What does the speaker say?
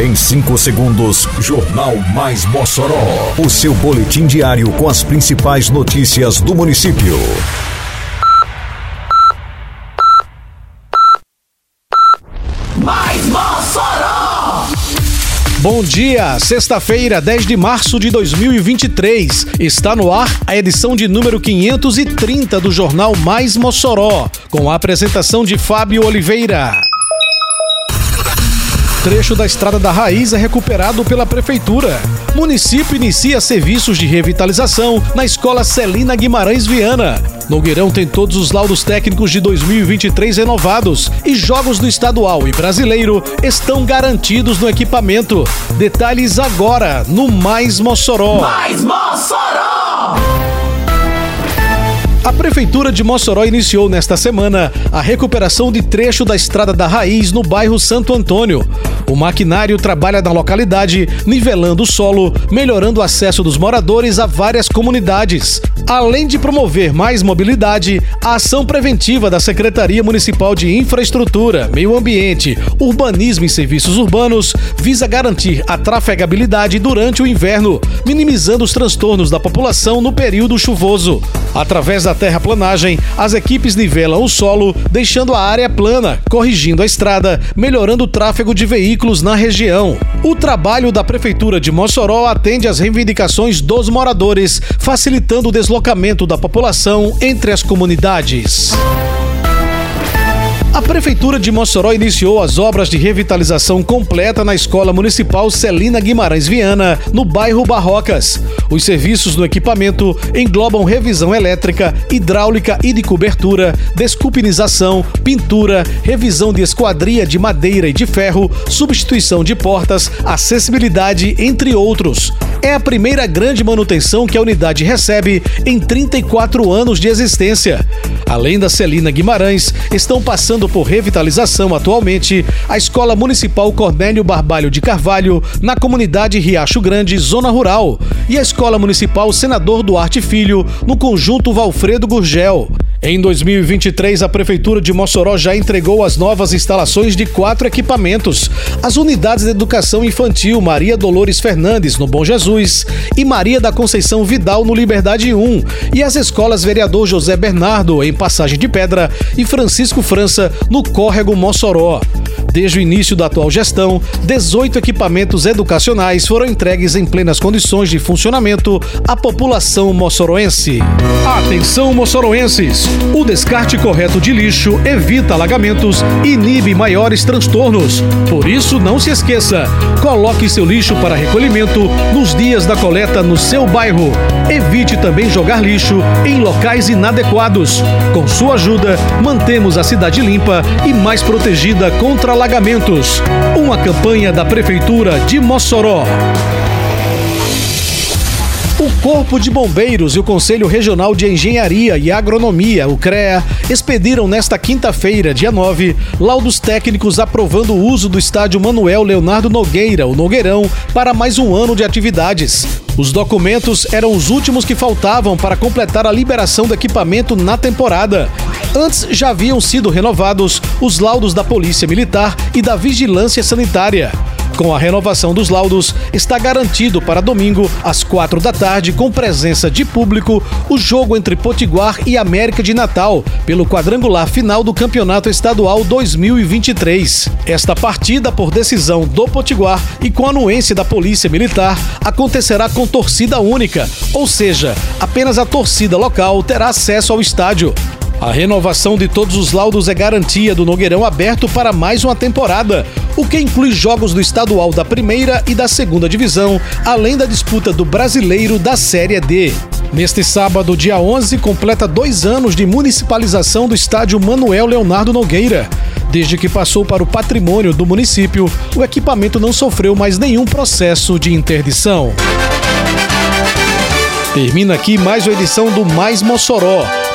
Em 5 segundos, Jornal Mais Mossoró. O seu boletim diário com as principais notícias do município. Mais Mossoró! Bom dia, sexta-feira, 10 de março de 2023. Está no ar a edição de número 530 do Jornal Mais Mossoró, com a apresentação de Fábio Oliveira. Trecho da Estrada da Raiz é recuperado pela Prefeitura. Município inicia serviços de revitalização na Escola Celina Guimarães Viana. Nogueirão tem todos os laudos técnicos de 2023 renovados e jogos do estadual e brasileiro estão garantidos no equipamento. Detalhes agora no Mais Mossoró. Mais Mossoró! A Prefeitura de Mossoró iniciou nesta semana a recuperação de trecho da Estrada da Raiz no bairro Santo Antônio. O maquinário trabalha na localidade, nivelando o solo, melhorando o acesso dos moradores a várias comunidades. Além de promover mais mobilidade, a ação preventiva da Secretaria Municipal de Infraestrutura, Meio Ambiente, Urbanismo e Serviços Urbanos visa garantir a trafegabilidade durante o inverno, minimizando os transtornos da população no período chuvoso. Através da terraplanagem, as equipes nivelam o solo, deixando a área plana, corrigindo a estrada, melhorando o tráfego de veículos na região. O trabalho da Prefeitura de Mossoró atende às reivindicações dos moradores, facilitando o deslocamento da população entre as comunidades. A Prefeitura de Mossoró iniciou as obras de revitalização completa na Escola Municipal Celina Guimarães Viana, no bairro Barrocas. Os serviços no equipamento englobam revisão elétrica, hidráulica e de cobertura, desculpinização, pintura, revisão de esquadria de madeira e de ferro, substituição de portas, acessibilidade, entre outros. É a primeira grande manutenção que a unidade recebe em 34 anos de existência. Além da Celina Guimarães, estão passando por revitalização atualmente a Escola Municipal Cornélio Barbalho de Carvalho, na comunidade Riacho Grande, Zona Rural, e a Escola Municipal Senador Duarte Filho, no conjunto Valfredo Gurgel. Em 2023, a Prefeitura de Mossoró já entregou as novas instalações de quatro equipamentos: as unidades de educação infantil Maria Dolores Fernandes, no Bom Jesus, e Maria da Conceição Vidal, no Liberdade 1, e as escolas Vereador José Bernardo, em Passagem de Pedra, e Francisco França, no Córrego Mossoró. Desde o início da atual gestão, 18 equipamentos educacionais foram entregues em plenas condições de funcionamento à população moçoroense. Atenção, moçoroenses! O descarte correto de lixo evita alagamentos e inibe maiores transtornos. Por isso, não se esqueça: coloque seu lixo para recolhimento nos dias da coleta no seu bairro. Evite também jogar lixo em locais inadequados. Com sua ajuda, mantemos a cidade limpa e mais protegida contra alagamentos. Uma campanha da Prefeitura de Mossoró. O Corpo de Bombeiros e o Conselho Regional de Engenharia e Agronomia, o CREA, expediram nesta quinta-feira, dia 9, laudos técnicos aprovando o uso do estádio Manuel Leonardo Nogueira, o Nogueirão, para mais um ano de atividades. Os documentos eram os últimos que faltavam para completar a liberação do equipamento na temporada. Antes já haviam sido renovados os laudos da Polícia Militar e da Vigilância Sanitária. Com a renovação dos laudos, está garantido para domingo, às quatro da tarde, com presença de público, o jogo entre Potiguar e América de Natal, pelo quadrangular final do Campeonato Estadual 2023. Esta partida, por decisão do Potiguar e com anuência da Polícia Militar, acontecerá com torcida única, ou seja, apenas a torcida local terá acesso ao estádio. A renovação de todos os laudos é garantia do Nogueirão aberto para mais uma temporada, o que inclui jogos do estadual da primeira e da segunda divisão, além da disputa do brasileiro da Série D. Neste sábado, dia 11, completa dois anos de municipalização do estádio Manuel Leonardo Nogueira. Desde que passou para o patrimônio do município, o equipamento não sofreu mais nenhum processo de interdição. Termina aqui mais uma edição do Mais Mossoró,